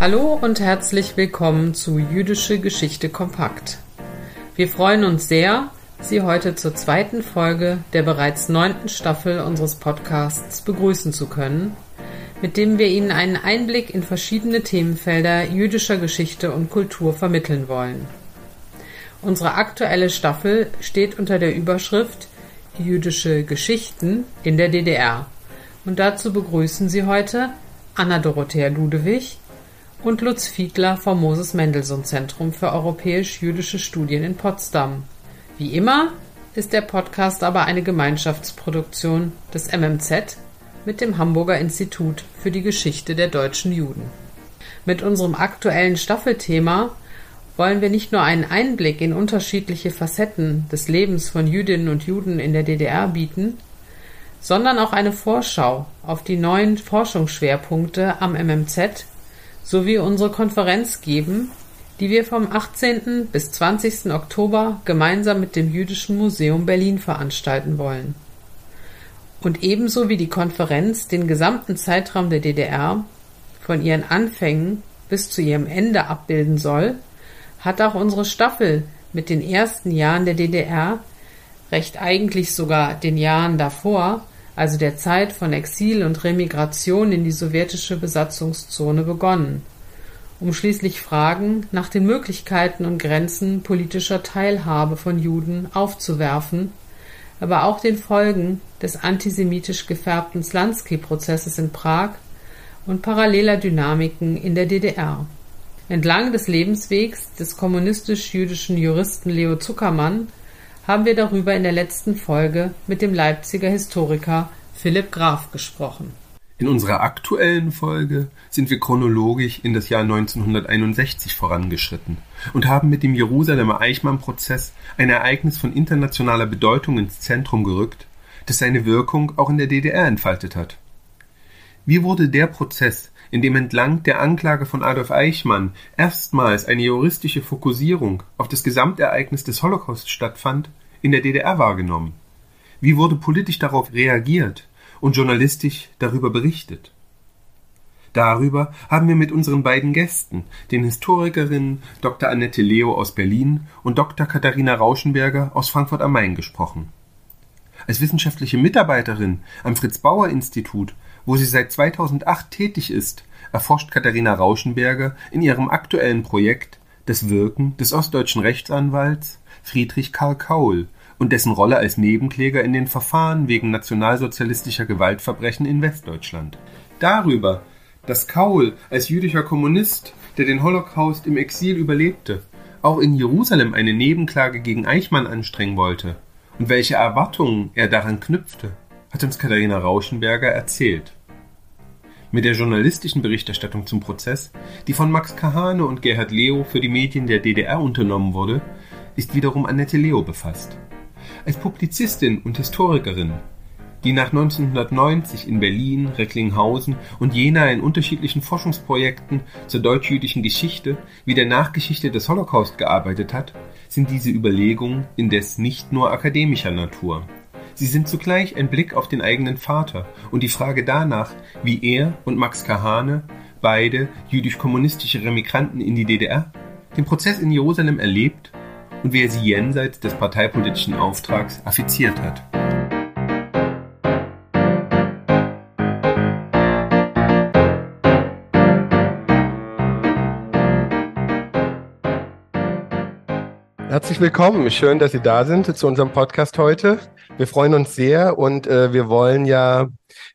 Hallo und herzlich willkommen zu Jüdische Geschichte kompakt. Wir freuen uns sehr, Sie heute zur zweiten Folge der bereits neunten Staffel unseres Podcasts begrüßen zu können, mit dem wir Ihnen einen Einblick in verschiedene Themenfelder jüdischer Geschichte und Kultur vermitteln wollen. Unsere aktuelle Staffel steht unter der Überschrift Jüdische Geschichten in der DDR. Und dazu begrüßen Sie heute Anna Dorothea Ludewig, und Lutz Fiedler vom Moses Mendelssohn Zentrum für europäisch-jüdische Studien in Potsdam. Wie immer ist der Podcast aber eine Gemeinschaftsproduktion des MMZ mit dem Hamburger Institut für die Geschichte der deutschen Juden. Mit unserem aktuellen Staffelthema wollen wir nicht nur einen Einblick in unterschiedliche Facetten des Lebens von Jüdinnen und Juden in der DDR bieten, sondern auch eine Vorschau auf die neuen Forschungsschwerpunkte am MMZ sowie unsere Konferenz geben, die wir vom 18. bis 20. Oktober gemeinsam mit dem Jüdischen Museum Berlin veranstalten wollen. Und ebenso wie die Konferenz den gesamten Zeitraum der DDR von ihren Anfängen bis zu ihrem Ende abbilden soll, hat auch unsere Staffel mit den ersten Jahren der DDR, recht eigentlich sogar den Jahren davor, also der Zeit von Exil und Remigration in die sowjetische Besatzungszone begonnen, um schließlich Fragen nach den Möglichkeiten und Grenzen politischer Teilhabe von Juden aufzuwerfen, aber auch den Folgen des antisemitisch gefärbten Slansky-Prozesses in Prag und paralleler Dynamiken in der DDR. Entlang des Lebenswegs des kommunistisch-jüdischen Juristen Leo Zuckermann haben wir darüber in der letzten Folge mit dem Leipziger Historiker Philipp Graf gesprochen. In unserer aktuellen Folge sind wir chronologisch in das Jahr 1961 vorangeschritten und haben mit dem Jerusalemer Eichmann-Prozess ein Ereignis von internationaler Bedeutung ins Zentrum gerückt, das seine Wirkung auch in der DDR entfaltet hat. Wie wurde der Prozess, in dem entlang der Anklage von Adolf Eichmann erstmals eine juristische Fokussierung auf das Gesamtereignis des Holocaust stattfand, in der DDR wahrgenommen? Wie wurde politisch darauf reagiert und journalistisch darüber berichtet? Darüber haben wir mit unseren beiden Gästen, den Historikerinnen Dr. Annette Leo aus Berlin und Dr. Katharina Rauschenberger aus Frankfurt am Main gesprochen. Als wissenschaftliche Mitarbeiterin am Fritz Bauer Institut, wo sie seit 2008 tätig ist, erforscht Katharina Rauschenberger in ihrem aktuellen Projekt das Wirken des ostdeutschen Rechtsanwalts Friedrich Karl Kaul und dessen Rolle als Nebenkläger in den Verfahren wegen nationalsozialistischer Gewaltverbrechen in Westdeutschland. Darüber, dass Kaul als jüdischer Kommunist, der den Holocaust im Exil überlebte, auch in Jerusalem eine Nebenklage gegen Eichmann anstrengen wollte und welche Erwartungen er daran knüpfte, hat uns Katharina Rauschenberger erzählt. Mit der journalistischen Berichterstattung zum Prozess, die von Max Kahane und Gerhard Leo für die Medien der DDR unternommen wurde, ist wiederum Annette Leo befasst. Als Publizistin und Historikerin, die nach 1990 in Berlin, Recklinghausen und Jena in unterschiedlichen Forschungsprojekten zur deutsch-jüdischen Geschichte wie der Nachgeschichte des Holocaust gearbeitet hat, sind diese Überlegungen indes nicht nur akademischer Natur. Sie sind zugleich ein Blick auf den eigenen Vater und die Frage danach, wie er und Max Kahane, beide jüdisch-kommunistische Remigranten in die DDR, den Prozess in Jerusalem erlebt und wie er sie jenseits des parteipolitischen Auftrags affiziert hat. Herzlich willkommen. Schön, dass Sie da sind zu unserem Podcast heute. Wir freuen uns sehr und äh, wir wollen ja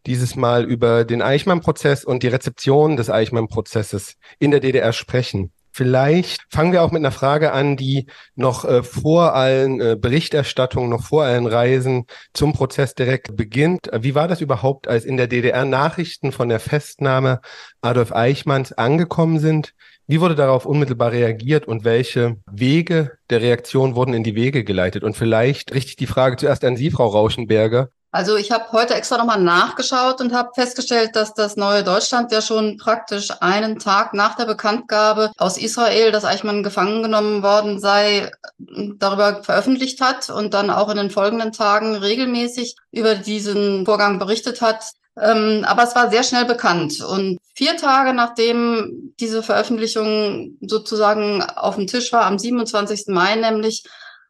dieses Mal über den Eichmann-Prozess und die Rezeption des Eichmann-Prozesses in der DDR sprechen. Vielleicht fangen wir auch mit einer Frage an, die noch äh, vor allen äh, Berichterstattungen, noch vor allen Reisen zum Prozess direkt beginnt. Wie war das überhaupt, als in der DDR Nachrichten von der Festnahme Adolf Eichmanns angekommen sind? Wie wurde darauf unmittelbar reagiert und welche Wege der Reaktion wurden in die Wege geleitet? Und vielleicht richte ich die Frage zuerst an Sie, Frau Rauschenberger. Also ich habe heute extra nochmal nachgeschaut und habe festgestellt, dass das neue Deutschland ja schon praktisch einen Tag nach der Bekanntgabe aus Israel, dass Eichmann gefangen genommen worden sei, darüber veröffentlicht hat und dann auch in den folgenden Tagen regelmäßig über diesen Vorgang berichtet hat. Ähm, aber es war sehr schnell bekannt. Und vier Tage nachdem diese Veröffentlichung sozusagen auf dem Tisch war, am 27. Mai nämlich,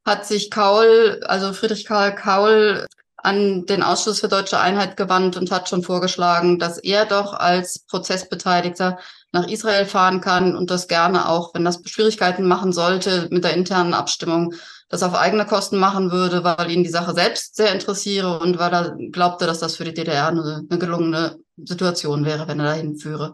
hat sich Kaul, also Friedrich Karl Kaul, an den Ausschuss für deutsche Einheit gewandt und hat schon vorgeschlagen, dass er doch als Prozessbeteiligter nach Israel fahren kann und das gerne auch, wenn das Schwierigkeiten machen sollte mit der internen Abstimmung, das auf eigene Kosten machen würde, weil ihn die Sache selbst sehr interessiere und weil er glaubte, dass das für die DDR eine, eine gelungene Situation wäre, wenn er dahin führe.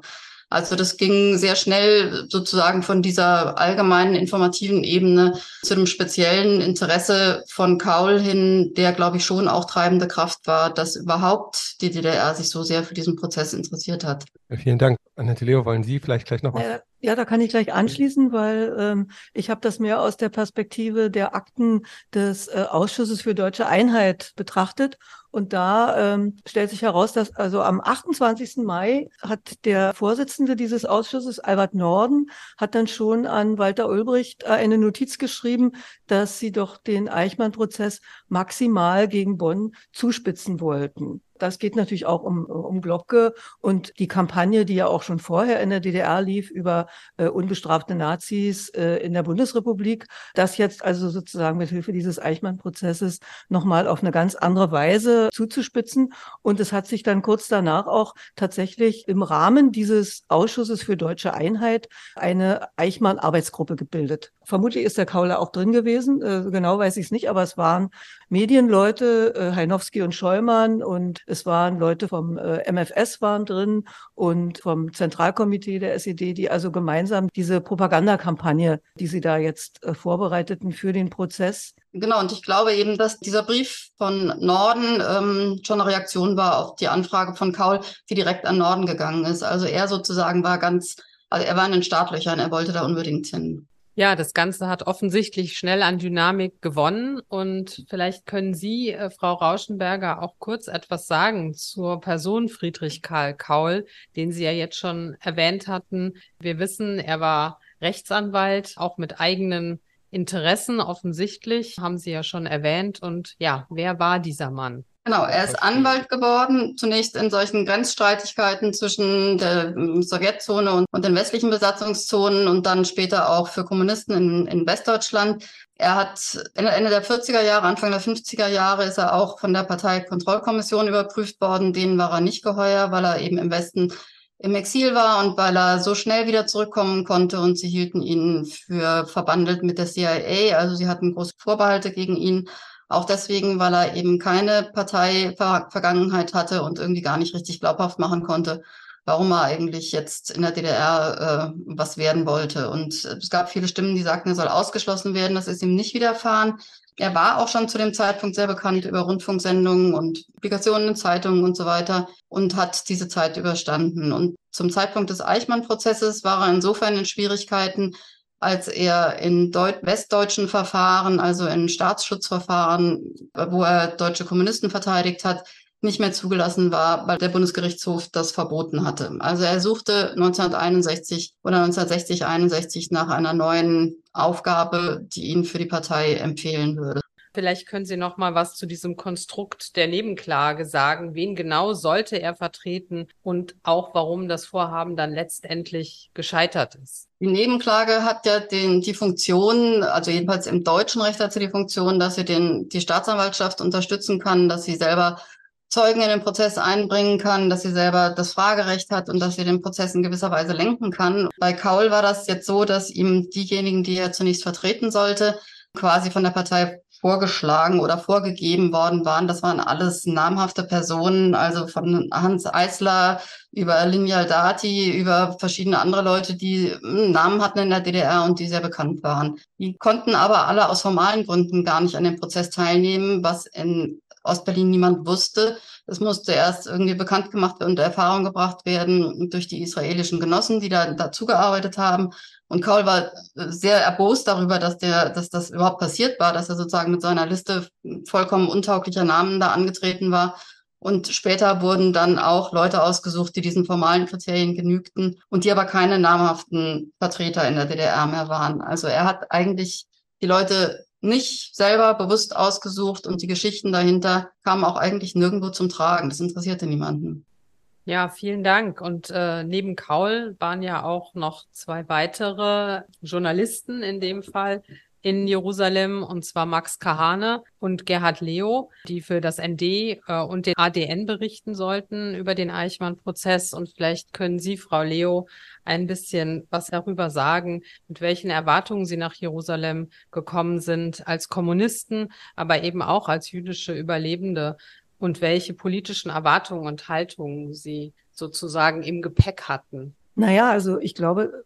Also das ging sehr schnell sozusagen von dieser allgemeinen informativen Ebene zu dem speziellen Interesse von Kaul hin, der, glaube ich, schon auch treibende Kraft war, dass überhaupt die DDR sich so sehr für diesen Prozess interessiert hat. Vielen Dank. Annette Leo, wollen Sie vielleicht gleich noch was? Ja, ja, da kann ich gleich anschließen, weil ähm, ich habe das mehr aus der Perspektive der Akten des äh, Ausschusses für deutsche Einheit betrachtet und da ähm, stellt sich heraus, dass also am 28. Mai hat der Vorsitzende dieses Ausschusses, Albert Norden, hat dann schon an Walter Ulbricht äh, eine Notiz geschrieben, dass sie doch den Eichmann-Prozess maximal gegen Bonn zuspitzen wollten. Das geht natürlich auch um, um Glocke und die Kampagne, die ja auch schon vorher in der DDR lief über äh, unbestrafte Nazis äh, in der Bundesrepublik. Das jetzt also sozusagen mit Hilfe dieses Eichmann-Prozesses nochmal auf eine ganz andere Weise zuzuspitzen. Und es hat sich dann kurz danach auch tatsächlich im Rahmen dieses Ausschusses für deutsche Einheit eine Eichmann-Arbeitsgruppe gebildet. Vermutlich ist der Kauler auch drin gewesen. Äh, genau weiß ich es nicht, aber es waren Medienleute, äh, Heinowski und Scheumann und es waren Leute vom äh, MFS waren drin und vom Zentralkomitee der SED, die also gemeinsam diese Propagandakampagne, die sie da jetzt äh, vorbereiteten für den Prozess. Genau, und ich glaube eben, dass dieser Brief von Norden ähm, schon eine Reaktion war auf die Anfrage von Kaul, die direkt an Norden gegangen ist. Also er sozusagen war ganz, also er war in den Startlöchern, er wollte da unbedingt hin. Ja, das Ganze hat offensichtlich schnell an Dynamik gewonnen und vielleicht können Sie, äh, Frau Rauschenberger, auch kurz etwas sagen zur Person Friedrich Karl Kaul, den Sie ja jetzt schon erwähnt hatten. Wir wissen, er war Rechtsanwalt, auch mit eigenen Interessen offensichtlich, haben Sie ja schon erwähnt. Und ja, wer war dieser Mann? Genau, er ist Anwalt geworden, zunächst in solchen Grenzstreitigkeiten zwischen der ähm, Sowjetzone und, und den westlichen Besatzungszonen und dann später auch für Kommunisten in, in Westdeutschland. Er hat Ende, Ende der 40er Jahre, Anfang der 50er Jahre ist er auch von der Parteikontrollkommission überprüft worden. Denen war er nicht geheuer, weil er eben im Westen im Exil war und weil er so schnell wieder zurückkommen konnte und sie hielten ihn für verbandelt mit der CIA. Also sie hatten große Vorbehalte gegen ihn. Auch deswegen, weil er eben keine Parteivergangenheit hatte und irgendwie gar nicht richtig glaubhaft machen konnte, warum er eigentlich jetzt in der DDR äh, was werden wollte. Und es gab viele Stimmen, die sagten, er soll ausgeschlossen werden. Das ist ihm nicht widerfahren. Er war auch schon zu dem Zeitpunkt sehr bekannt über Rundfunksendungen und Publikationen in Zeitungen und so weiter und hat diese Zeit überstanden. Und zum Zeitpunkt des Eichmann-Prozesses war er insofern in Schwierigkeiten, als er in Deut westdeutschen Verfahren, also in Staatsschutzverfahren, wo er deutsche Kommunisten verteidigt hat, nicht mehr zugelassen war, weil der Bundesgerichtshof das verboten hatte. Also er suchte 1961 oder 1960, 61 nach einer neuen Aufgabe, die ihn für die Partei empfehlen würde. Vielleicht können Sie noch mal was zu diesem Konstrukt der Nebenklage sagen. Wen genau sollte er vertreten und auch warum das Vorhaben dann letztendlich gescheitert ist? Die Nebenklage hat ja den, die Funktion, also jedenfalls im deutschen Recht hat sie die Funktion, dass sie den, die Staatsanwaltschaft unterstützen kann, dass sie selber Zeugen in den Prozess einbringen kann, dass sie selber das Fragerecht hat und dass sie den Prozess in gewisser Weise lenken kann. Bei Kaul war das jetzt so, dass ihm diejenigen, die er zunächst vertreten sollte, quasi von der Partei vorgeschlagen oder vorgegeben worden waren. Das waren alles namhafte Personen, also von Hans Eisler über Lineal Dati, über verschiedene andere Leute, die Namen hatten in der DDR und die sehr bekannt waren. Die konnten aber alle aus formalen Gründen gar nicht an dem Prozess teilnehmen, was in Ostberlin niemand wusste. Es musste erst irgendwie bekannt gemacht und Erfahrung gebracht werden durch die israelischen Genossen, die da dazugearbeitet haben. Und Kaul war sehr erbost darüber, dass der, dass das überhaupt passiert war, dass er sozusagen mit seiner Liste vollkommen untauglicher Namen da angetreten war. Und später wurden dann auch Leute ausgesucht, die diesen formalen Kriterien genügten und die aber keine namhaften Vertreter in der DDR mehr waren. Also er hat eigentlich die Leute nicht selber bewusst ausgesucht und die Geschichten dahinter kamen auch eigentlich nirgendwo zum Tragen. Das interessierte niemanden. Ja, vielen Dank. Und äh, neben Kaul waren ja auch noch zwei weitere Journalisten in dem Fall in Jerusalem, und zwar Max Kahane und Gerhard Leo, die für das ND äh, und den ADN berichten sollten über den Eichmann-Prozess. Und vielleicht können Sie, Frau Leo, ein bisschen was darüber sagen, mit welchen Erwartungen Sie nach Jerusalem gekommen sind als Kommunisten, aber eben auch als jüdische Überlebende und welche politischen Erwartungen und Haltungen Sie sozusagen im Gepäck hatten. Naja, also ich glaube,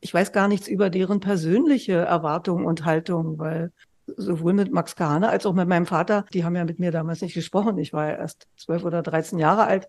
ich weiß gar nichts über deren persönliche Erwartungen und Haltungen, weil sowohl mit Max Kahane als auch mit meinem Vater, die haben ja mit mir damals nicht gesprochen. Ich war ja erst zwölf oder dreizehn Jahre alt.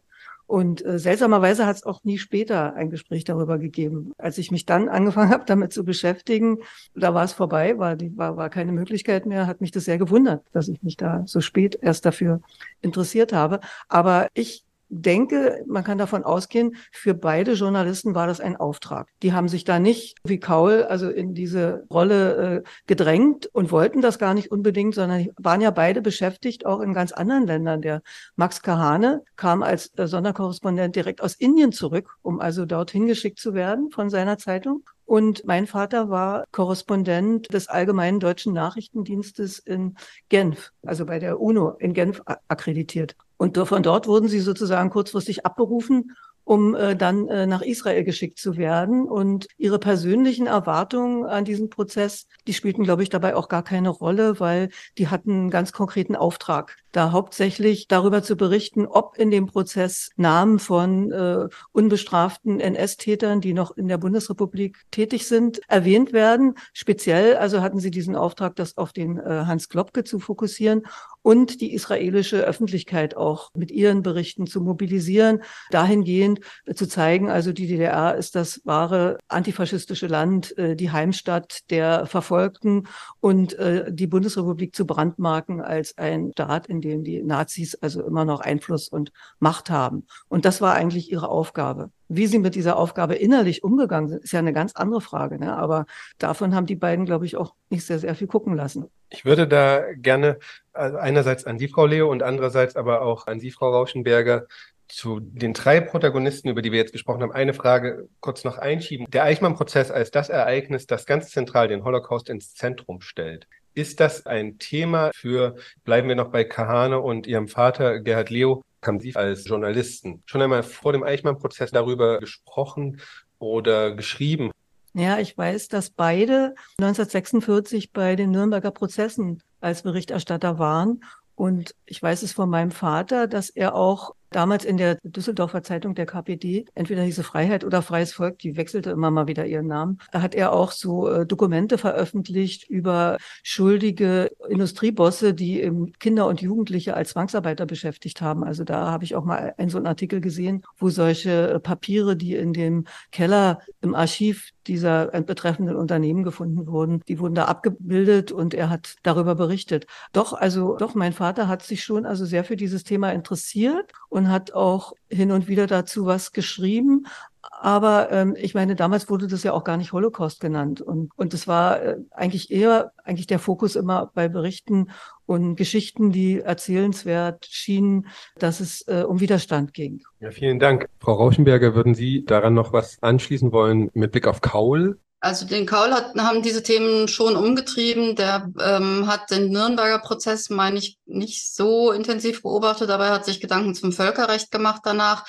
Und äh, seltsamerweise hat es auch nie später ein Gespräch darüber gegeben. Als ich mich dann angefangen habe, damit zu beschäftigen, da war es vorbei, war, die, war, war keine Möglichkeit mehr, hat mich das sehr gewundert, dass ich mich da so spät erst dafür interessiert habe. Aber ich denke, man kann davon ausgehen, für beide Journalisten war das ein Auftrag. Die haben sich da nicht wie Kaul also in diese Rolle äh, gedrängt und wollten das gar nicht unbedingt, sondern waren ja beide beschäftigt, auch in ganz anderen Ländern. Der Max Kahane kam als äh, Sonderkorrespondent direkt aus Indien zurück, um also dorthin geschickt zu werden von seiner Zeitung. Und mein Vater war Korrespondent des Allgemeinen Deutschen Nachrichtendienstes in Genf, also bei der UNO in Genf akkreditiert. Und von dort wurden sie sozusagen kurzfristig abberufen um äh, dann äh, nach Israel geschickt zu werden. Und ihre persönlichen Erwartungen an diesen Prozess, die spielten, glaube ich, dabei auch gar keine Rolle, weil die hatten einen ganz konkreten Auftrag, da hauptsächlich darüber zu berichten, ob in dem Prozess Namen von äh, unbestraften NS-Tätern, die noch in der Bundesrepublik tätig sind, erwähnt werden. Speziell also hatten sie diesen Auftrag, das auf den äh, Hans Klopke zu fokussieren und die israelische Öffentlichkeit auch mit ihren Berichten zu mobilisieren, dahingehend äh, zu zeigen, also die DDR ist das wahre antifaschistische Land, äh, die Heimstatt der Verfolgten und äh, die Bundesrepublik zu brandmarken als ein Staat, in dem die Nazis also immer noch Einfluss und Macht haben. Und das war eigentlich ihre Aufgabe. Wie sie mit dieser Aufgabe innerlich umgegangen sind, ist ja eine ganz andere Frage. Ne? Aber davon haben die beiden, glaube ich, auch nicht sehr, sehr viel gucken lassen. Ich würde da gerne einerseits an Sie, Frau Leo, und andererseits aber auch an Sie, Frau Rauschenberger, zu den drei Protagonisten, über die wir jetzt gesprochen haben, eine Frage kurz noch einschieben. Der Eichmann-Prozess als das Ereignis, das ganz zentral den Holocaust ins Zentrum stellt. Ist das ein Thema für, bleiben wir noch bei Kahane und ihrem Vater Gerhard Leo, haben Sie als Journalisten schon einmal vor dem Eichmann-Prozess darüber gesprochen oder geschrieben? Ja, ich weiß, dass beide 1946 bei den Nürnberger Prozessen als Berichterstatter waren. Und ich weiß es von meinem Vater, dass er auch damals in der Düsseldorfer Zeitung der KPD, entweder hieße Freiheit oder Freies Volk, die wechselte immer mal wieder ihren Namen, hat er auch so äh, Dokumente veröffentlicht über schuldige Industriebosse, die Kinder und Jugendliche als Zwangsarbeiter beschäftigt haben. Also da habe ich auch mal einen so einen Artikel gesehen, wo solche äh, Papiere, die in dem Keller im Archiv dieser betreffenden Unternehmen gefunden wurden, die wurden da abgebildet und er hat darüber berichtet. Doch, also doch, mein Vater hat sich schon also sehr für dieses Thema interessiert hat auch hin und wieder dazu was geschrieben. Aber ähm, ich meine, damals wurde das ja auch gar nicht Holocaust genannt. Und, und war äh, eigentlich eher eigentlich der Fokus immer bei Berichten und Geschichten, die erzählenswert schienen, dass es äh, um Widerstand ging. Ja, vielen Dank. Frau Rauschenberger, würden Sie daran noch was anschließen wollen mit Blick auf Kaul? Also den Kaul hat, haben diese Themen schon umgetrieben. Der ähm, hat den Nürnberger Prozess, meine ich, nicht so intensiv beobachtet, aber er hat sich Gedanken zum Völkerrecht gemacht danach.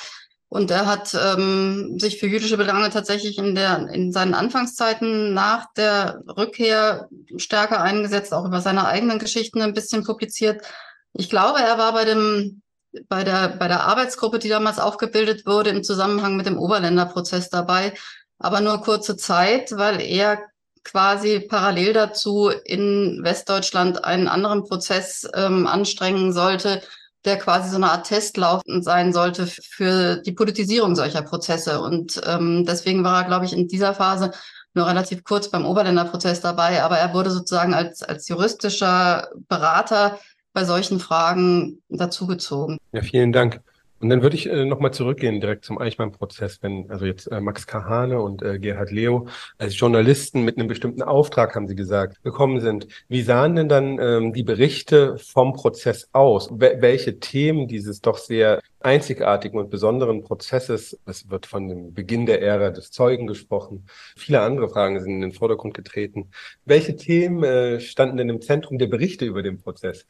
Und er hat ähm, sich für jüdische Belange tatsächlich in, der, in seinen Anfangszeiten nach der Rückkehr stärker eingesetzt, auch über seine eigenen Geschichten ein bisschen publiziert. Ich glaube, er war bei dem bei der, bei der Arbeitsgruppe, die damals aufgebildet wurde, im Zusammenhang mit dem Oberländerprozess dabei aber nur kurze Zeit, weil er quasi parallel dazu in Westdeutschland einen anderen Prozess ähm, anstrengen sollte, der quasi so eine Art Testlauf sein sollte für die Politisierung solcher Prozesse. Und ähm, deswegen war er, glaube ich, in dieser Phase nur relativ kurz beim Oberländerprozess dabei, aber er wurde sozusagen als, als juristischer Berater bei solchen Fragen dazugezogen. Ja, vielen Dank. Und dann würde ich äh, nochmal zurückgehen direkt zum Eichmann-Prozess, wenn also jetzt äh, Max Kahane und äh, Gerhard Leo als Journalisten mit einem bestimmten Auftrag, haben Sie gesagt, gekommen sind. Wie sahen denn dann ähm, die Berichte vom Prozess aus? Wel welche Themen dieses doch sehr einzigartigen und besonderen Prozesses, es wird von dem Beginn der Ära des Zeugen gesprochen, viele andere Fragen sind in den Vordergrund getreten. Welche Themen äh, standen denn im Zentrum der Berichte über den Prozess?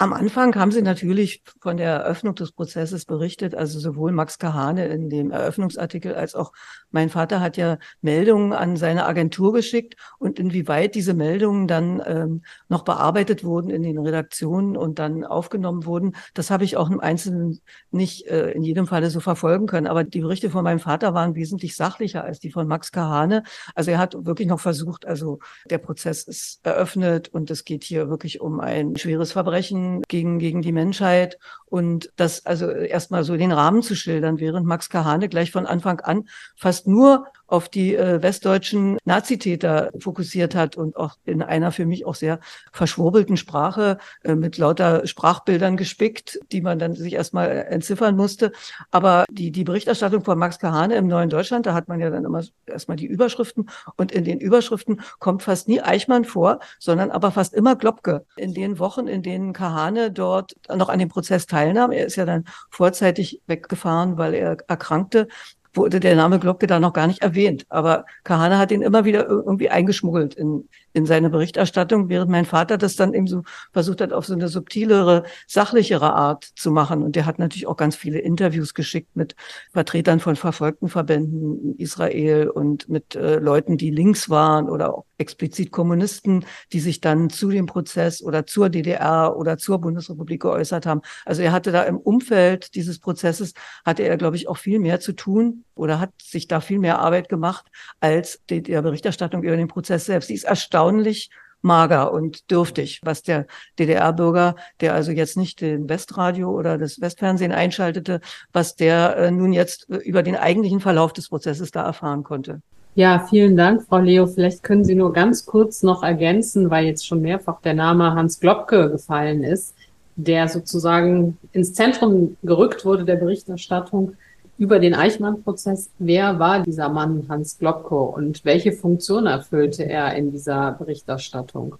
Am Anfang haben Sie natürlich von der Eröffnung des Prozesses berichtet, also sowohl Max Kahane in dem Eröffnungsartikel als auch mein Vater hat ja Meldungen an seine Agentur geschickt und inwieweit diese Meldungen dann ähm, noch bearbeitet wurden in den Redaktionen und dann aufgenommen wurden, das habe ich auch im Einzelnen nicht äh, in jedem Falle so verfolgen können. Aber die Berichte von meinem Vater waren wesentlich sachlicher als die von Max Kahane. Also er hat wirklich noch versucht, also der Prozess ist eröffnet und es geht hier wirklich um ein schweres Verbrechen gegen, gegen die Menschheit und das also erstmal so den Rahmen zu schildern, während Max Kahane gleich von Anfang an fast nur auf die äh, westdeutschen Nazitäter fokussiert hat und auch in einer für mich auch sehr verschwurbelten Sprache äh, mit lauter Sprachbildern gespickt, die man dann sich erstmal entziffern musste. Aber die, die Berichterstattung von Max Kahane im Neuen Deutschland, da hat man ja dann immer erstmal die Überschriften und in den Überschriften kommt fast nie Eichmann vor, sondern aber fast immer Globke. In den Wochen, in denen Kahane dort noch an dem Prozess teilnahm, er ist ja dann vorzeitig weggefahren, weil er erkrankte, wurde der Name Glocke da noch gar nicht erwähnt. Aber Kahane hat ihn immer wieder irgendwie eingeschmuggelt in, in seine Berichterstattung, während mein Vater das dann eben so versucht hat, auf so eine subtilere, sachlichere Art zu machen. Und der hat natürlich auch ganz viele Interviews geschickt mit Vertretern von verfolgten Verbänden in Israel und mit äh, Leuten, die links waren oder auch explizit Kommunisten, die sich dann zu dem Prozess oder zur DDR oder zur Bundesrepublik geäußert haben. Also er hatte da im Umfeld dieses Prozesses, hatte er, glaube ich, auch viel mehr zu tun oder hat sich da viel mehr Arbeit gemacht als die, der Berichterstattung über den Prozess selbst. Die ist erstaunlich mager und dürftig, was der DDR-Bürger, der also jetzt nicht den Westradio oder das Westfernsehen einschaltete, was der äh, nun jetzt äh, über den eigentlichen Verlauf des Prozesses da erfahren konnte. Ja, vielen Dank, Frau Leo. Vielleicht können Sie nur ganz kurz noch ergänzen, weil jetzt schon mehrfach der Name Hans Globke gefallen ist, der sozusagen ins Zentrum gerückt wurde der Berichterstattung über den Eichmann-Prozess. Wer war dieser Mann Hans Globke und welche Funktion erfüllte er in dieser Berichterstattung?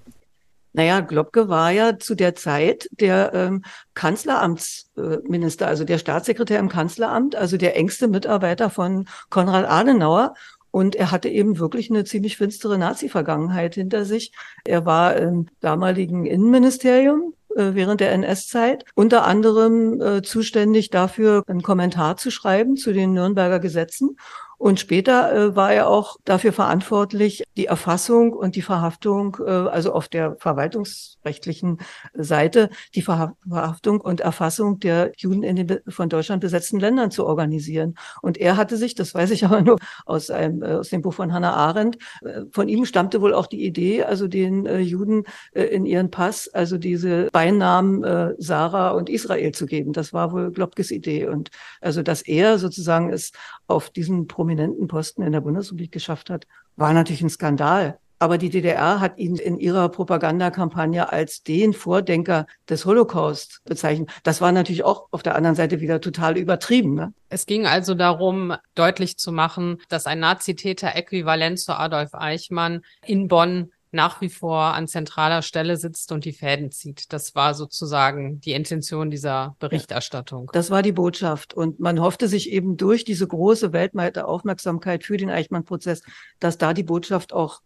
Naja, Globke war ja zu der Zeit der ähm, Kanzleramtsminister, also der Staatssekretär im Kanzleramt, also der engste Mitarbeiter von Konrad Adenauer. Und er hatte eben wirklich eine ziemlich finstere Nazi-Vergangenheit hinter sich. Er war im damaligen Innenministerium äh, während der NS-Zeit, unter anderem äh, zuständig dafür, einen Kommentar zu schreiben zu den Nürnberger Gesetzen und später äh, war er auch dafür verantwortlich, die Erfassung und die Verhaftung, äh, also auf der verwaltungsrechtlichen Seite, die Verhaftung und Erfassung der Juden in den von Deutschland besetzten Ländern zu organisieren. Und er hatte sich, das weiß ich aber nur aus, einem, äh, aus dem Buch von Hannah Arendt, äh, von ihm stammte wohl auch die Idee, also den äh, Juden äh, in ihren Pass, also diese Beinamen äh, Sarah und Israel zu geben. Das war wohl Globkes Idee. Und also, dass er sozusagen es auf diesen prominenten Posten in der Bundesrepublik geschafft hat, war natürlich ein Skandal. Aber die DDR hat ihn in ihrer Propagandakampagne als den Vordenker des Holocaust bezeichnet. Das war natürlich auch auf der anderen Seite wieder total übertrieben. Ne? Es ging also darum, deutlich zu machen, dass ein Nazitäter äquivalent zu Adolf Eichmann in Bonn nach wie vor an zentraler Stelle sitzt und die Fäden zieht. Das war sozusagen die Intention dieser Berichterstattung. Das war die Botschaft. Und man hoffte sich eben durch diese große weltweite Aufmerksamkeit für den Eichmann-Prozess, dass da die Botschaft auch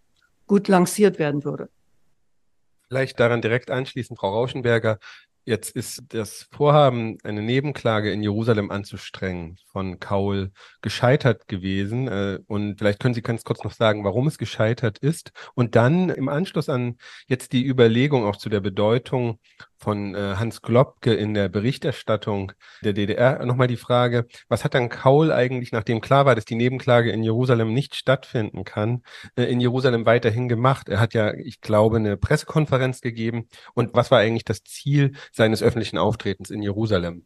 gut lanciert werden würde. Vielleicht daran direkt anschließend, Frau Rauschenberger, Jetzt ist das Vorhaben, eine Nebenklage in Jerusalem anzustrengen, von Kaul gescheitert gewesen. Äh, und vielleicht können Sie ganz kurz noch sagen, warum es gescheitert ist. Und dann im Anschluss an jetzt die Überlegung auch zu der Bedeutung von äh, Hans Globke in der Berichterstattung der DDR nochmal die Frage, was hat dann Kaul eigentlich, nachdem klar war, dass die Nebenklage in Jerusalem nicht stattfinden kann, äh, in Jerusalem weiterhin gemacht? Er hat ja, ich glaube, eine Pressekonferenz gegeben. Und was war eigentlich das Ziel seines öffentlichen Auftretens in Jerusalem?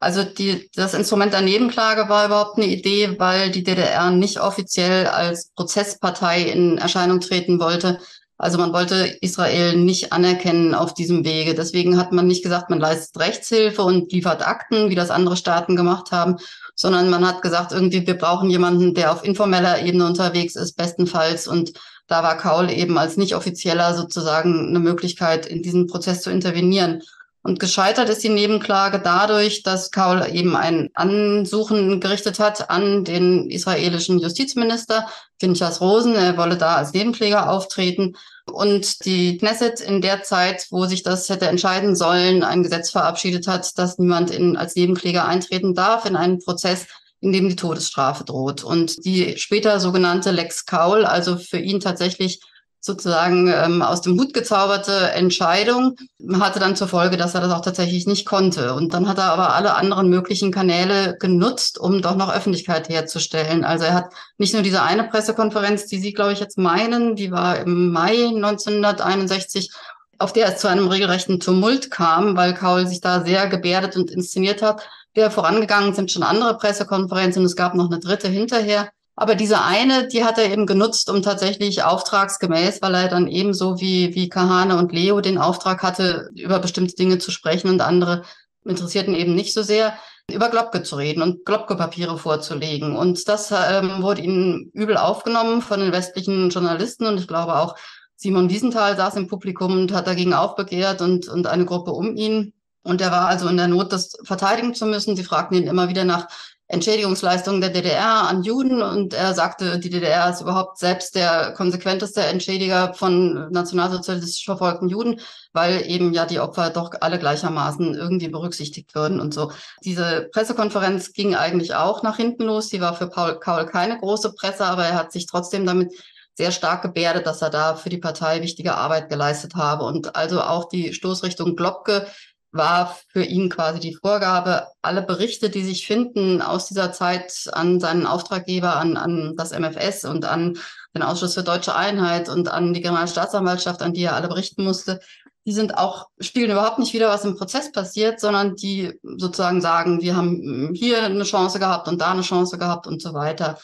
Also die, das Instrument der Nebenklage war überhaupt eine Idee, weil die DDR nicht offiziell als Prozesspartei in Erscheinung treten wollte, Also man wollte Israel nicht anerkennen auf diesem Wege. Deswegen hat man nicht gesagt, man leistet Rechtshilfe und liefert Akten, wie das andere Staaten gemacht haben, sondern man hat gesagt, irgendwie, wir brauchen jemanden, der auf informeller Ebene unterwegs ist, bestenfalls. Und da war Kaul eben als nicht offizieller sozusagen eine Möglichkeit, in diesen Prozess zu intervenieren. Und gescheitert ist die Nebenklage dadurch, dass Kaul eben ein Ansuchen gerichtet hat an den israelischen Justizminister Pinchas Rosen. Er wolle da als Nebenkläger auftreten. Und die Knesset in der Zeit, wo sich das hätte entscheiden sollen, ein Gesetz verabschiedet hat, dass niemand in, als Nebenkläger eintreten darf in einen Prozess, in dem die Todesstrafe droht. Und die später sogenannte Lex Kaul, also für ihn tatsächlich sozusagen ähm, aus dem Hut gezauberte Entscheidung hatte dann zur Folge, dass er das auch tatsächlich nicht konnte. Und dann hat er aber alle anderen möglichen Kanäle genutzt, um doch noch Öffentlichkeit herzustellen. Also er hat nicht nur diese eine Pressekonferenz, die Sie, glaube ich, jetzt meinen, die war im Mai 1961, auf der es zu einem regelrechten Tumult kam, weil Kaul sich da sehr gebärdet und inszeniert hat. Der vorangegangen sind schon andere Pressekonferenzen. Es gab noch eine dritte hinterher. Aber diese eine, die hat er eben genutzt, um tatsächlich auftragsgemäß, weil er dann ebenso wie, wie Kahane und Leo den Auftrag hatte, über bestimmte Dinge zu sprechen und andere interessierten eben nicht so sehr, über Globke zu reden und Globke-Papiere vorzulegen. Und das ähm, wurde ihnen übel aufgenommen von den westlichen Journalisten und ich glaube auch Simon Wiesenthal saß im Publikum und hat dagegen aufbegehrt und, und eine Gruppe um ihn. Und er war also in der Not, das verteidigen zu müssen. Sie fragten ihn immer wieder nach Entschädigungsleistungen der DDR an Juden und er sagte, die DDR ist überhaupt selbst der konsequenteste Entschädiger von nationalsozialistisch verfolgten Juden, weil eben ja die Opfer doch alle gleichermaßen irgendwie berücksichtigt würden und so. Diese Pressekonferenz ging eigentlich auch nach hinten los. Sie war für Paul Kaul keine große Presse, aber er hat sich trotzdem damit sehr stark gebärdet, dass er da für die Partei wichtige Arbeit geleistet habe. Und also auch die Stoßrichtung Globke war für ihn quasi die Vorgabe, alle Berichte, die sich finden aus dieser Zeit an seinen Auftraggeber, an, an das MFS und an den Ausschuss für deutsche Einheit und an die Generalstaatsanwaltschaft, an die er alle berichten musste, die sind auch, spielen überhaupt nicht wieder, was im Prozess passiert, sondern die sozusagen sagen, wir haben hier eine Chance gehabt und da eine Chance gehabt und so weiter.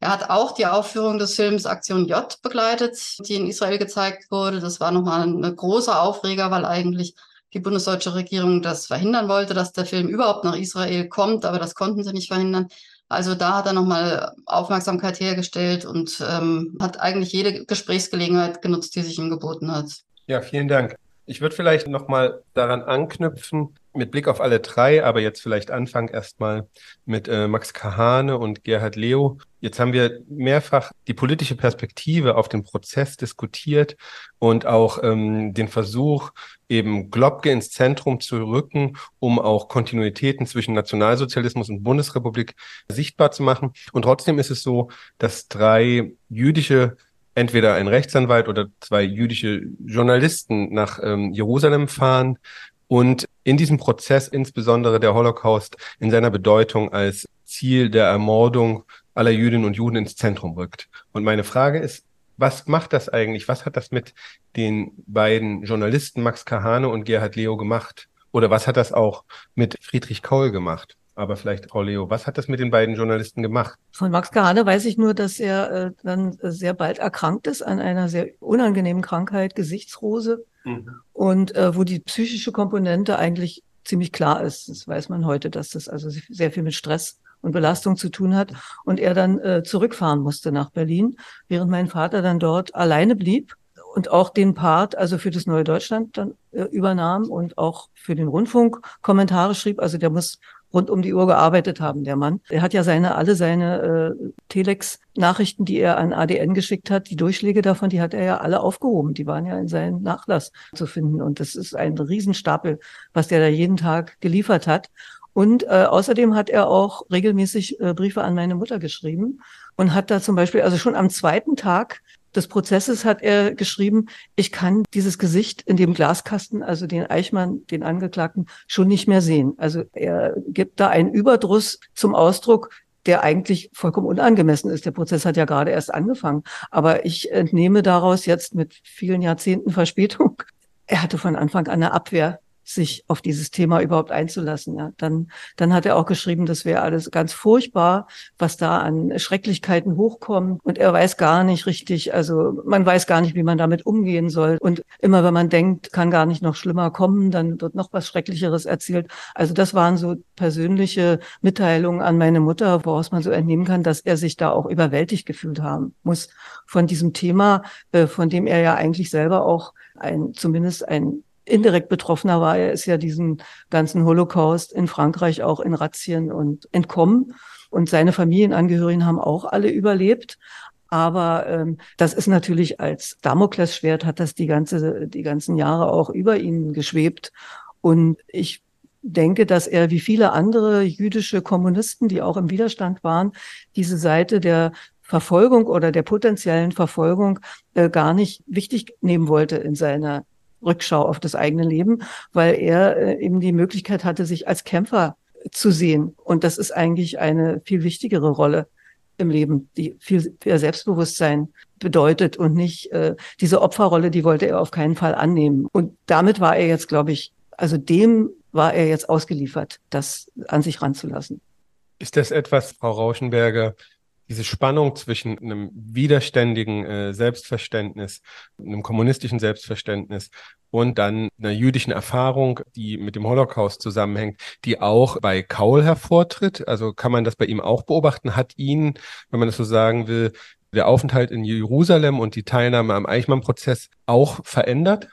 Er hat auch die Aufführung des Films Aktion J begleitet, die in Israel gezeigt wurde. Das war nochmal ein großer Aufreger, weil eigentlich die bundesdeutsche Regierung das verhindern wollte, dass der Film überhaupt nach Israel kommt, aber das konnten sie nicht verhindern. Also da hat er nochmal Aufmerksamkeit hergestellt und ähm, hat eigentlich jede Gesprächsgelegenheit genutzt, die sich ihm geboten hat. Ja, vielen Dank. Ich würde vielleicht nochmal daran anknüpfen, mit Blick auf alle drei, aber jetzt vielleicht anfangen erstmal mit äh, Max Kahane und Gerhard Leo. Jetzt haben wir mehrfach die politische Perspektive auf den Prozess diskutiert und auch ähm, den Versuch, eben Globke ins Zentrum zu rücken, um auch Kontinuitäten zwischen Nationalsozialismus und Bundesrepublik sichtbar zu machen. Und trotzdem ist es so, dass drei jüdische entweder ein Rechtsanwalt oder zwei jüdische Journalisten nach ähm, Jerusalem fahren und in diesem Prozess insbesondere der Holocaust in seiner Bedeutung als Ziel der Ermordung aller Jüdinnen und Juden ins Zentrum rückt. Und meine Frage ist, was macht das eigentlich? Was hat das mit den beiden Journalisten Max Kahane und Gerhard Leo gemacht? Oder was hat das auch mit Friedrich Kaul gemacht? Aber vielleicht, Frau Leo, was hat das mit den beiden Journalisten gemacht? Von Max Kahane weiß ich nur, dass er äh, dann sehr bald erkrankt ist an einer sehr unangenehmen Krankheit, Gesichtsrose. Mhm. Und äh, wo die psychische Komponente eigentlich ziemlich klar ist. Das weiß man heute, dass das also sehr viel mit Stress und Belastung zu tun hat. Und er dann äh, zurückfahren musste nach Berlin, während mein Vater dann dort alleine blieb und auch den Part, also für das Neue Deutschland dann äh, übernahm und auch für den Rundfunk Kommentare schrieb. Also der muss rund um die Uhr gearbeitet haben, der Mann. Er hat ja seine, alle seine äh, Telex-Nachrichten, die er an ADN geschickt hat, die Durchschläge davon, die hat er ja alle aufgehoben. Die waren ja in seinem Nachlass zu finden. Und das ist ein Riesenstapel, was der da jeden Tag geliefert hat. Und äh, außerdem hat er auch regelmäßig äh, Briefe an meine Mutter geschrieben und hat da zum Beispiel, also schon am zweiten Tag des Prozesses hat er geschrieben, ich kann dieses Gesicht in dem Glaskasten, also den Eichmann, den Angeklagten, schon nicht mehr sehen. Also er gibt da einen Überdruss zum Ausdruck, der eigentlich vollkommen unangemessen ist. Der Prozess hat ja gerade erst angefangen. Aber ich entnehme daraus jetzt mit vielen Jahrzehnten Verspätung, er hatte von Anfang an eine Abwehr sich auf dieses Thema überhaupt einzulassen. Ja, dann, dann hat er auch geschrieben, das wäre alles ganz furchtbar, was da an Schrecklichkeiten hochkommen. Und er weiß gar nicht richtig, also man weiß gar nicht, wie man damit umgehen soll. Und immer wenn man denkt, kann gar nicht noch schlimmer kommen, dann wird noch was Schrecklicheres erzählt. Also das waren so persönliche Mitteilungen an meine Mutter, woraus man so entnehmen kann, dass er sich da auch überwältigt gefühlt haben muss von diesem Thema, äh, von dem er ja eigentlich selber auch ein, zumindest ein indirekt Betroffener war. Er ist ja diesen ganzen Holocaust in Frankreich auch in Razzien und entkommen. Und seine Familienangehörigen haben auch alle überlebt. Aber ähm, das ist natürlich als Damoklesschwert hat das die ganze, die ganzen Jahre auch über ihn geschwebt. Und ich denke, dass er wie viele andere jüdische Kommunisten, die auch im Widerstand waren, diese Seite der Verfolgung oder der potenziellen Verfolgung äh, gar nicht wichtig nehmen wollte in seiner Rückschau auf das eigene Leben, weil er äh, eben die Möglichkeit hatte, sich als Kämpfer zu sehen. Und das ist eigentlich eine viel wichtigere Rolle im Leben, die viel mehr Selbstbewusstsein bedeutet und nicht äh, diese Opferrolle, die wollte er auf keinen Fall annehmen. Und damit war er jetzt, glaube ich, also dem war er jetzt ausgeliefert, das an sich ranzulassen. Ist das etwas, Frau Rauschenberger, diese Spannung zwischen einem widerständigen äh, Selbstverständnis, einem kommunistischen Selbstverständnis und dann einer jüdischen Erfahrung, die mit dem Holocaust zusammenhängt, die auch bei Kaul hervortritt. Also kann man das bei ihm auch beobachten? Hat ihn, wenn man das so sagen will, der Aufenthalt in Jerusalem und die Teilnahme am Eichmann-Prozess auch verändert?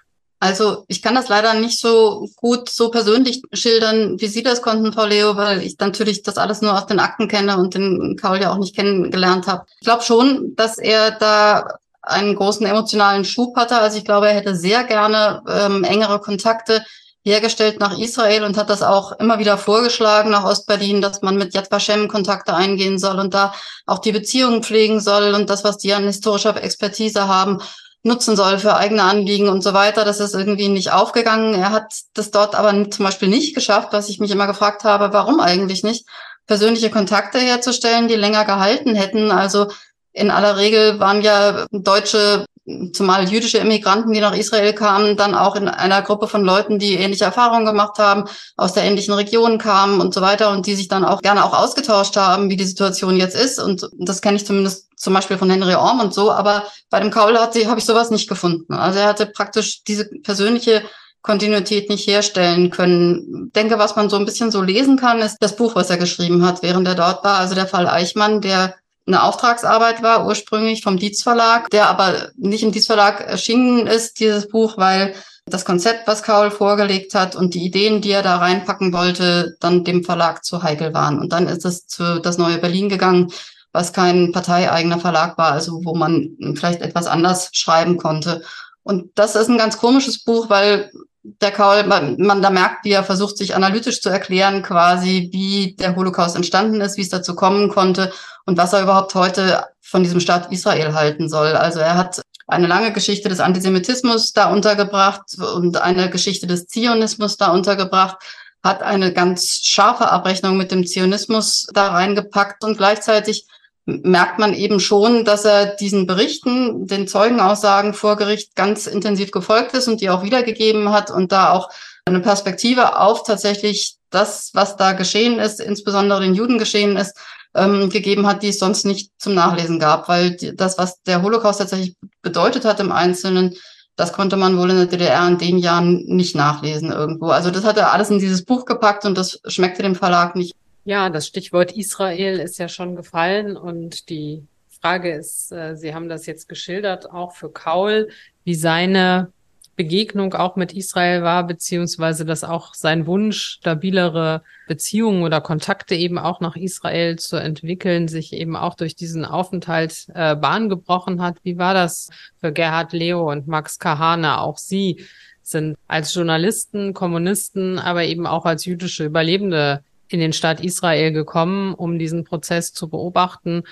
Also ich kann das leider nicht so gut so persönlich schildern, wie Sie das konnten, Frau Leo, weil ich natürlich das alles nur aus den Akten kenne und den Kaul ja auch nicht kennengelernt habe. Ich glaube schon, dass er da einen großen emotionalen Schub hatte. Also ich glaube, er hätte sehr gerne ähm, engere Kontakte hergestellt nach Israel und hat das auch immer wieder vorgeschlagen nach Ostberlin, dass man mit Yad Vashem Kontakte eingehen soll und da auch die Beziehungen pflegen soll und das, was die an historischer Expertise haben, nutzen soll für eigene Anliegen und so weiter. Das ist irgendwie nicht aufgegangen. Er hat das dort aber zum Beispiel nicht geschafft, was ich mich immer gefragt habe, warum eigentlich nicht, persönliche Kontakte herzustellen, die länger gehalten hätten. Also in aller Regel waren ja deutsche, zumal jüdische Immigranten, die nach Israel kamen, dann auch in einer Gruppe von Leuten, die ähnliche Erfahrungen gemacht haben, aus der ähnlichen Region kamen und so weiter und die sich dann auch gerne auch ausgetauscht haben, wie die Situation jetzt ist. Und das kenne ich zumindest zum Beispiel von Henry Orm und so. Aber bei dem Kaul habe ich sowas nicht gefunden. Also er hatte praktisch diese persönliche Kontinuität nicht herstellen können. Ich denke, was man so ein bisschen so lesen kann, ist das Buch, was er geschrieben hat, während er dort war. Also der Fall Eichmann, der eine Auftragsarbeit war, ursprünglich vom Dietz Verlag, der aber nicht im Dietz Verlag erschienen ist, dieses Buch, weil das Konzept, was Kaul vorgelegt hat und die Ideen, die er da reinpacken wollte, dann dem Verlag zu heikel waren. Und dann ist es zu das neue Berlin gegangen, was kein parteieigener Verlag war, also wo man vielleicht etwas anders schreiben konnte. Und das ist ein ganz komisches Buch, weil der Kaul, man, man da merkt, wie er versucht, sich analytisch zu erklären, quasi, wie der Holocaust entstanden ist, wie es dazu kommen konnte und was er überhaupt heute von diesem Staat Israel halten soll. Also er hat eine lange Geschichte des Antisemitismus da untergebracht und eine Geschichte des Zionismus da untergebracht, hat eine ganz scharfe Abrechnung mit dem Zionismus da reingepackt und gleichzeitig merkt man eben schon, dass er diesen Berichten, den Zeugenaussagen vor Gericht ganz intensiv gefolgt ist und die auch wiedergegeben hat und da auch eine Perspektive auf tatsächlich das, was da geschehen ist, insbesondere den Juden geschehen ist, ähm, gegeben hat, die es sonst nicht zum Nachlesen gab, weil das, was der Holocaust tatsächlich bedeutet hat im Einzelnen, das konnte man wohl in der DDR in den Jahren nicht nachlesen irgendwo. Also das hat er alles in dieses Buch gepackt und das schmeckte dem Verlag nicht. Ja, das Stichwort Israel ist ja schon gefallen und die Frage ist, äh, Sie haben das jetzt geschildert, auch für Kaul, wie seine Begegnung auch mit Israel war, beziehungsweise dass auch sein Wunsch, stabilere Beziehungen oder Kontakte eben auch nach Israel zu entwickeln, sich eben auch durch diesen Aufenthalt äh, Bahn gebrochen hat. Wie war das für Gerhard Leo und Max Kahane? Auch Sie sind als Journalisten, Kommunisten, aber eben auch als jüdische Überlebende in den Staat Israel gekommen, um diesen Prozess zu beobachten.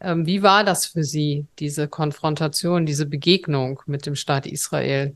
Ähm, wie war das für Sie, diese Konfrontation, diese Begegnung mit dem Staat Israel?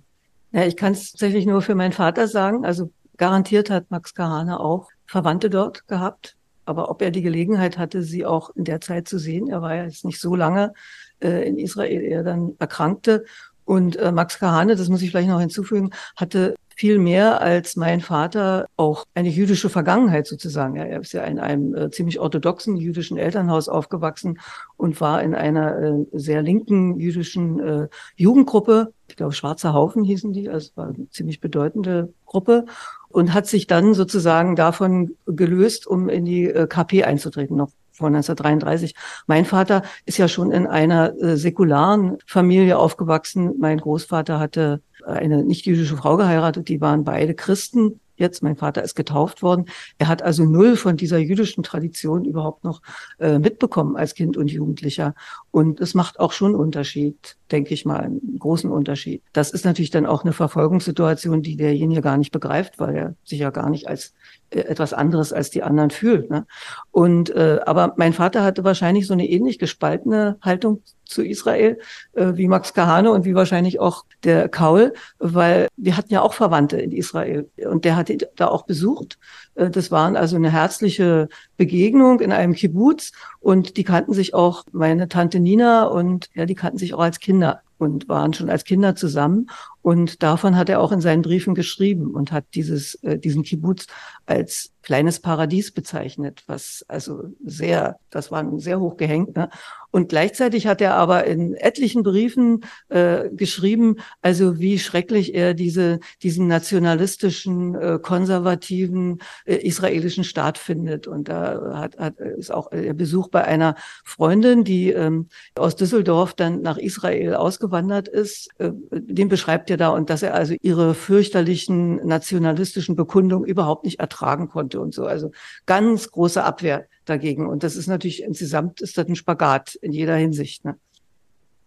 Ja, ich kann es tatsächlich nur für meinen Vater sagen. Also garantiert hat Max Kahane auch Verwandte dort gehabt. Aber ob er die Gelegenheit hatte, sie auch in der Zeit zu sehen, er war ja jetzt nicht so lange äh, in Israel, er dann erkrankte. Und äh, Max Kahane, das muss ich vielleicht noch hinzufügen, hatte viel mehr als mein Vater auch eine jüdische Vergangenheit sozusagen. Er ist ja in einem äh, ziemlich orthodoxen jüdischen Elternhaus aufgewachsen und war in einer äh, sehr linken jüdischen äh, Jugendgruppe. Ich glaube, Schwarzer Haufen hießen die, also war eine ziemlich bedeutende Gruppe und hat sich dann sozusagen davon gelöst, um in die KP einzutreten, noch vor 1933. Mein Vater ist ja schon in einer säkularen Familie aufgewachsen. Mein Großvater hatte eine nicht-jüdische Frau geheiratet, die waren beide Christen jetzt. Mein Vater ist getauft worden. Er hat also null von dieser jüdischen Tradition überhaupt noch äh, mitbekommen als Kind und Jugendlicher. Und es macht auch schon Unterschied, denke ich mal, einen großen Unterschied. Das ist natürlich dann auch eine Verfolgungssituation, die derjenige gar nicht begreift, weil er sich ja gar nicht als etwas anderes als die anderen fühlt. Ne? Und äh, aber mein Vater hatte wahrscheinlich so eine ähnlich gespaltene Haltung zu Israel, äh, wie Max Kahane und wie wahrscheinlich auch der Kaul, weil wir hatten ja auch Verwandte in Israel und der hat da auch besucht. Äh, das waren also eine herzliche Begegnung in einem Kibbutz und die kannten sich auch meine Tante Nina und ja, die kannten sich auch als Kinder und waren schon als Kinder zusammen. Und davon hat er auch in seinen Briefen geschrieben und hat dieses, äh, diesen Kibbutz als kleines Paradies bezeichnet, was also sehr, das war sehr hoch gehängt. Ne? Und gleichzeitig hat er aber in etlichen Briefen äh, geschrieben, also wie schrecklich er diese, diesen nationalistischen, äh, konservativen äh, israelischen Staat findet. Und da hat, hat ist auch der Besuch bei einer Freundin, die ähm, aus Düsseldorf dann nach Israel ausgewandert ist, äh, den beschreibt er da und dass er also ihre fürchterlichen nationalistischen Bekundungen überhaupt nicht ertragen konnte und so. Also ganz große Abwehr dagegen. Und das ist natürlich insgesamt ist das ein Spagat in jeder Hinsicht. Ne?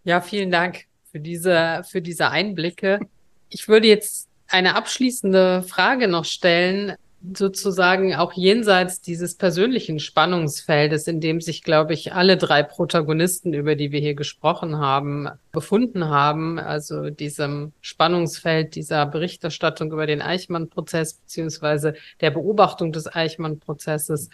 Ja, vielen Dank für diese, für diese Einblicke. Ich würde jetzt eine abschließende Frage noch stellen, sozusagen auch jenseits dieses persönlichen Spannungsfeldes, in dem sich, glaube ich, alle drei Protagonisten, über die wir hier gesprochen haben, befunden haben, also diesem Spannungsfeld dieser Berichterstattung über den Eichmann-Prozess beziehungsweise der Beobachtung des Eichmann-Prozesses,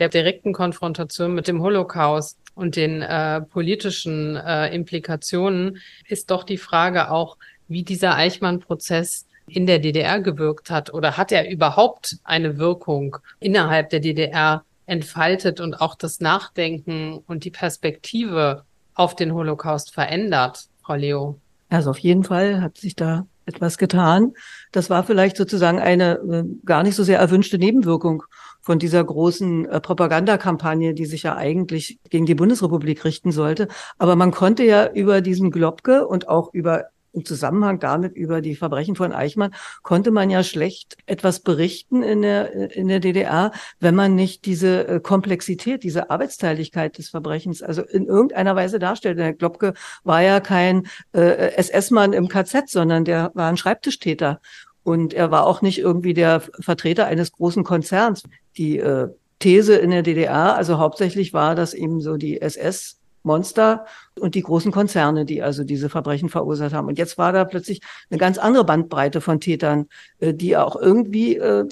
der direkten Konfrontation mit dem Holocaust und den äh, politischen äh, Implikationen, ist doch die Frage auch, wie dieser Eichmann-Prozess in der DDR gewirkt hat oder hat er überhaupt eine Wirkung innerhalb der DDR entfaltet und auch das Nachdenken und die Perspektive auf den Holocaust verändert, Frau Leo? Also auf jeden Fall hat sich da etwas getan. Das war vielleicht sozusagen eine äh, gar nicht so sehr erwünschte Nebenwirkung von dieser großen äh, Propagandakampagne, die sich ja eigentlich gegen die Bundesrepublik richten sollte. Aber man konnte ja über diesen Globke und auch über im Zusammenhang damit über die Verbrechen von Eichmann konnte man ja schlecht etwas berichten in der, in der DDR, wenn man nicht diese äh, Komplexität, diese Arbeitsteiligkeit des Verbrechens also in irgendeiner Weise darstellt. Der Globke war ja kein äh, SS-Mann im KZ, sondern der war ein Schreibtischtäter. Und er war auch nicht irgendwie der Vertreter eines großen Konzerns. Die äh, These in der DDR, also hauptsächlich war das eben so die SS Monster und die großen Konzerne, die also diese Verbrechen verursacht haben. Und jetzt war da plötzlich eine ganz andere Bandbreite von Tätern, äh, die auch irgendwie äh,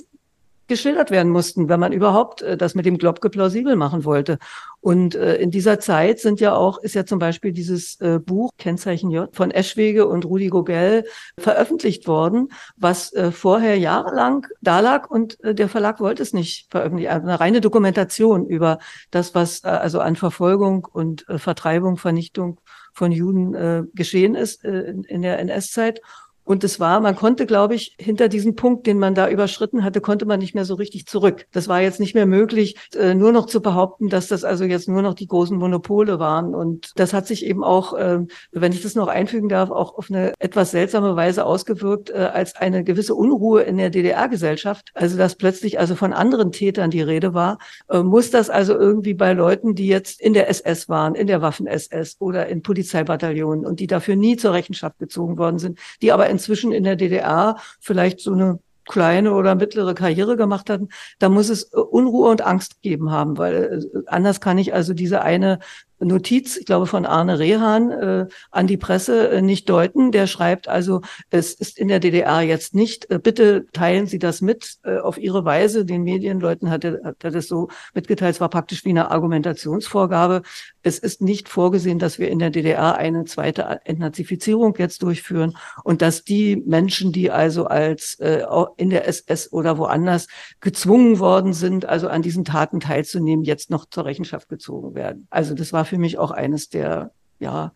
geschildert werden mussten, wenn man überhaupt äh, das mit dem Globke plausibel machen wollte. Und äh, in dieser Zeit sind ja auch, ist ja zum Beispiel dieses äh, Buch Kennzeichen J von Eschwege und Rudi Gogel veröffentlicht worden, was äh, vorher jahrelang da lag und äh, der Verlag wollte es nicht veröffentlichen. Also eine reine Dokumentation über das, was äh, also an Verfolgung und äh, Vertreibung, Vernichtung von Juden äh, geschehen ist äh, in, in der NS-Zeit. Und es war, man konnte, glaube ich, hinter diesem Punkt, den man da überschritten hatte, konnte man nicht mehr so richtig zurück. Das war jetzt nicht mehr möglich, äh, nur noch zu behaupten, dass das also jetzt nur noch die großen Monopole waren. Und das hat sich eben auch, äh, wenn ich das noch einfügen darf, auch auf eine etwas seltsame Weise ausgewirkt äh, als eine gewisse Unruhe in der DDR-Gesellschaft. Also dass plötzlich also von anderen Tätern die Rede war, äh, muss das also irgendwie bei Leuten, die jetzt in der SS waren, in der Waffen-SS oder in Polizeibataillonen und die dafür nie zur Rechenschaft gezogen worden sind, die aber inzwischen in der DDR vielleicht so eine kleine oder mittlere Karriere gemacht hatten, da muss es äh, Unruhe und Angst gegeben haben, weil äh, anders kann ich also diese eine Notiz, ich glaube von Arne Rehan, äh, an die Presse äh, nicht deuten. Der schreibt also, es ist in der DDR jetzt nicht, äh, bitte teilen Sie das mit äh, auf Ihre Weise. Den Medienleuten hat er, hat er das so mitgeteilt. Es war praktisch wie eine Argumentationsvorgabe. Es ist nicht vorgesehen, dass wir in der DDR eine zweite Entnazifizierung jetzt durchführen und dass die Menschen, die also als äh, in der SS oder woanders gezwungen worden sind, also an diesen Taten teilzunehmen, jetzt noch zur Rechenschaft gezogen werden. Also das war für mich auch eines der, ja,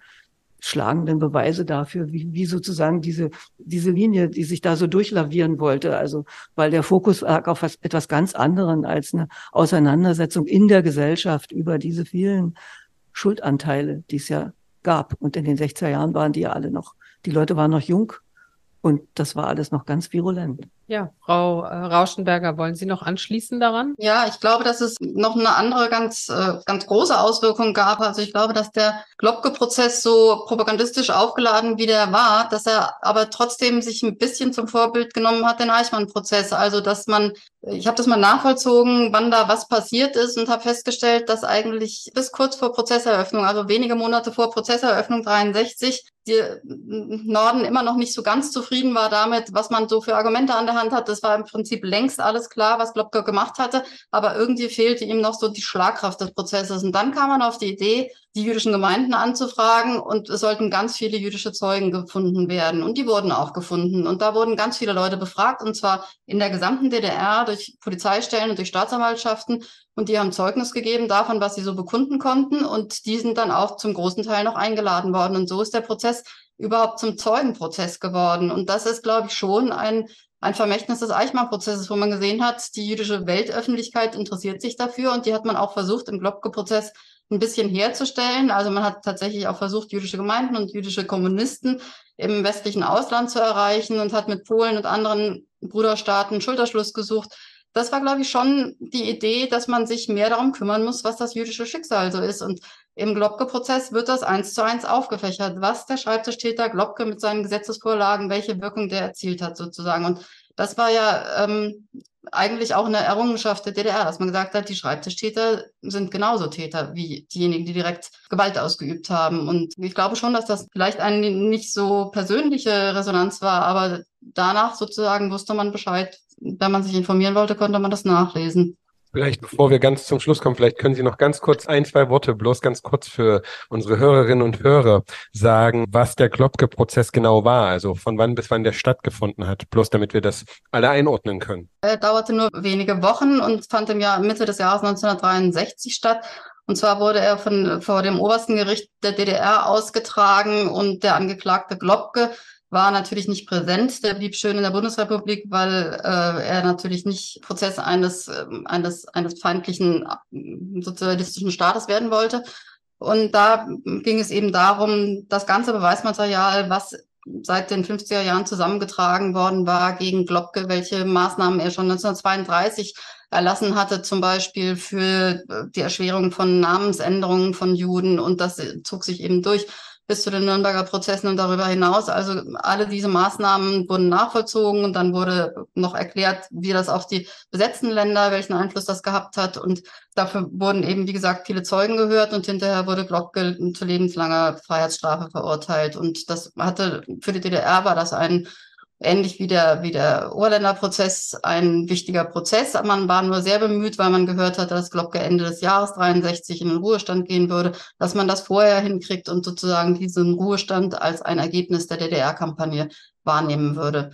schlagenden Beweise dafür, wie, wie sozusagen diese, diese Linie, die sich da so durchlavieren wollte. Also, weil der Fokus lag auf was, etwas ganz anderen als eine Auseinandersetzung in der Gesellschaft über diese vielen Schuldanteile, die es ja gab. Und in den 60er Jahren waren die ja alle noch, die Leute waren noch jung und das war alles noch ganz virulent. Ja, Frau äh, Rauschenberger, wollen Sie noch anschließen daran? Ja, ich glaube, dass es noch eine andere ganz, äh, ganz große Auswirkung gab. Also ich glaube, dass der Globke-Prozess so propagandistisch aufgeladen wie der war, dass er aber trotzdem sich ein bisschen zum Vorbild genommen hat, den Eichmann-Prozess. Also dass man, ich habe das mal nachvollzogen, wann da was passiert ist und habe festgestellt, dass eigentlich bis kurz vor Prozesseröffnung, also wenige Monate vor Prozesseröffnung 63, die Norden immer noch nicht so ganz zufrieden war damit, was man so für Argumente an der Hand hat. Das war im Prinzip längst alles klar, was Globke gemacht hatte, aber irgendwie fehlte ihm noch so die Schlagkraft des Prozesses. Und dann kam man auf die Idee, die jüdischen Gemeinden anzufragen und es sollten ganz viele jüdische Zeugen gefunden werden. Und die wurden auch gefunden. Und da wurden ganz viele Leute befragt, und zwar in der gesamten DDR durch Polizeistellen und durch Staatsanwaltschaften. Und die haben Zeugnis gegeben davon, was sie so bekunden konnten. Und die sind dann auch zum großen Teil noch eingeladen worden. Und so ist der Prozess überhaupt zum Zeugenprozess geworden. Und das ist, glaube ich, schon ein ein Vermächtnis des Eichmann-Prozesses, wo man gesehen hat, die jüdische Weltöffentlichkeit interessiert sich dafür und die hat man auch versucht, im Globke-Prozess ein bisschen herzustellen. Also man hat tatsächlich auch versucht, jüdische Gemeinden und jüdische Kommunisten im westlichen Ausland zu erreichen und hat mit Polen und anderen Bruderstaaten Schulterschluss gesucht. Das war, glaube ich, schon die Idee, dass man sich mehr darum kümmern muss, was das jüdische Schicksal so ist. Und im Globke-Prozess wird das eins zu eins aufgefächert, was der Schreibtischtäter Globke mit seinen Gesetzesvorlagen, welche Wirkung der erzielt hat sozusagen. Und das war ja ähm, eigentlich auch eine Errungenschaft der DDR, dass man gesagt hat, die Schreibtischtäter sind genauso Täter wie diejenigen, die direkt Gewalt ausgeübt haben. Und ich glaube schon, dass das vielleicht eine nicht so persönliche Resonanz war, aber danach sozusagen wusste man Bescheid. Wenn man sich informieren wollte, konnte man das nachlesen. Vielleicht, bevor wir ganz zum Schluss kommen, vielleicht können Sie noch ganz kurz ein, zwei Worte, bloß ganz kurz für unsere Hörerinnen und Hörer sagen, was der Klopke-Prozess genau war, also von wann bis wann der stattgefunden hat, bloß damit wir das alle einordnen können. Er dauerte nur wenige Wochen und fand im Jahr Mitte des Jahres 1963 statt. Und zwar wurde er von, vor dem obersten Gericht der DDR ausgetragen und der Angeklagte Globke war natürlich nicht präsent. Der blieb schön in der Bundesrepublik, weil äh, er natürlich nicht Prozess eines, äh, eines, eines feindlichen äh, sozialistischen Staates werden wollte. Und da ging es eben darum, das ganze Beweismaterial, was seit den 50er Jahren zusammengetragen worden war gegen Globke, welche Maßnahmen er schon 1932 erlassen hatte, zum Beispiel für die Erschwerung von Namensänderungen von Juden. Und das zog sich eben durch bis zu den Nürnberger Prozessen und darüber hinaus. Also alle diese Maßnahmen wurden nachvollzogen und dann wurde noch erklärt, wie das auf die besetzten Länder, welchen Einfluss das gehabt hat. Und dafür wurden eben, wie gesagt, viele Zeugen gehört und hinterher wurde Glocke zu lebenslanger Freiheitsstrafe verurteilt. Und das hatte, für die DDR war das ein ähnlich wie der, wie der Oberländerprozess ein wichtiger Prozess. Man war nur sehr bemüht, weil man gehört hat, dass Glocke Ende des Jahres 63 in den Ruhestand gehen würde, dass man das vorher hinkriegt und sozusagen diesen Ruhestand als ein Ergebnis der DDR-Kampagne wahrnehmen würde.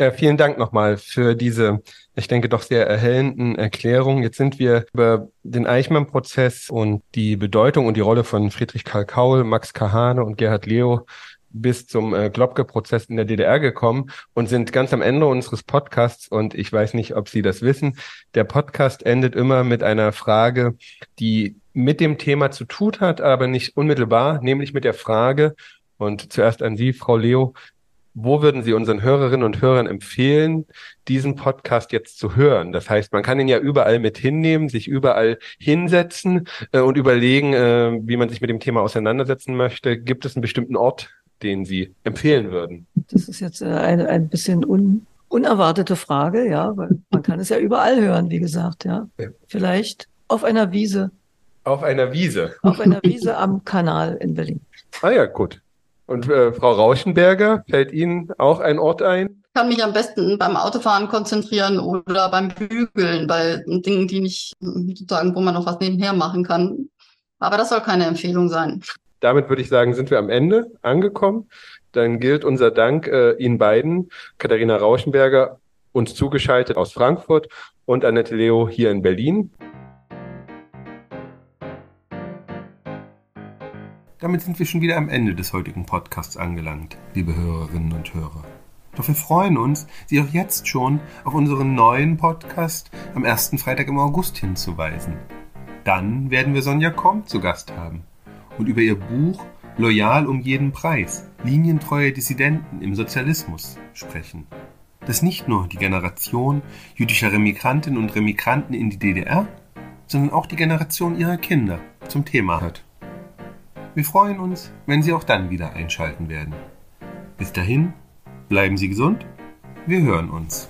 Ja, vielen Dank nochmal für diese, ich denke, doch sehr erhellenden Erklärungen. Jetzt sind wir über den Eichmann-Prozess und die Bedeutung und die Rolle von Friedrich Karl Kaul, Max Kahane und Gerhard Leo bis zum äh, Globke-Prozess in der DDR gekommen und sind ganz am Ende unseres Podcasts und ich weiß nicht, ob Sie das wissen. Der Podcast endet immer mit einer Frage, die mit dem Thema zu tun hat, aber nicht unmittelbar, nämlich mit der Frage, und zuerst an Sie, Frau Leo, wo würden Sie unseren Hörerinnen und Hörern empfehlen, diesen Podcast jetzt zu hören? Das heißt, man kann ihn ja überall mit hinnehmen, sich überall hinsetzen äh, und überlegen, äh, wie man sich mit dem Thema auseinandersetzen möchte. Gibt es einen bestimmten Ort, den Sie empfehlen würden? Das ist jetzt äh, eine ein bisschen un, unerwartete Frage, ja, weil man kann es ja überall hören, wie gesagt, ja. ja. Vielleicht auf einer Wiese. Auf einer Wiese. Auf einer Wiese am Kanal in Berlin. Ah ja, gut. Und äh, Frau Rauschenberger, fällt Ihnen auch ein Ort ein? Ich kann mich am besten beim Autofahren konzentrieren oder beim Bügeln, bei Dingen, die nicht sozusagen, wo man noch was nebenher machen kann. Aber das soll keine Empfehlung sein. Damit würde ich sagen, sind wir am Ende angekommen. Dann gilt unser Dank äh, Ihnen beiden, Katharina Rauschenberger, uns zugeschaltet aus Frankfurt und Annette Leo hier in Berlin. Damit sind wir schon wieder am Ende des heutigen Podcasts angelangt, liebe Hörerinnen und Hörer. Doch wir freuen uns, Sie auch jetzt schon auf unseren neuen Podcast am ersten Freitag im August hinzuweisen. Dann werden wir Sonja Komp zu Gast haben und über ihr Buch Loyal um jeden Preis, linientreue Dissidenten im Sozialismus sprechen. Das nicht nur die Generation jüdischer Remigrantinnen und Remigranten in die DDR, sondern auch die Generation ihrer Kinder zum Thema hat. Wir freuen uns, wenn Sie auch dann wieder einschalten werden. Bis dahin, bleiben Sie gesund, wir hören uns.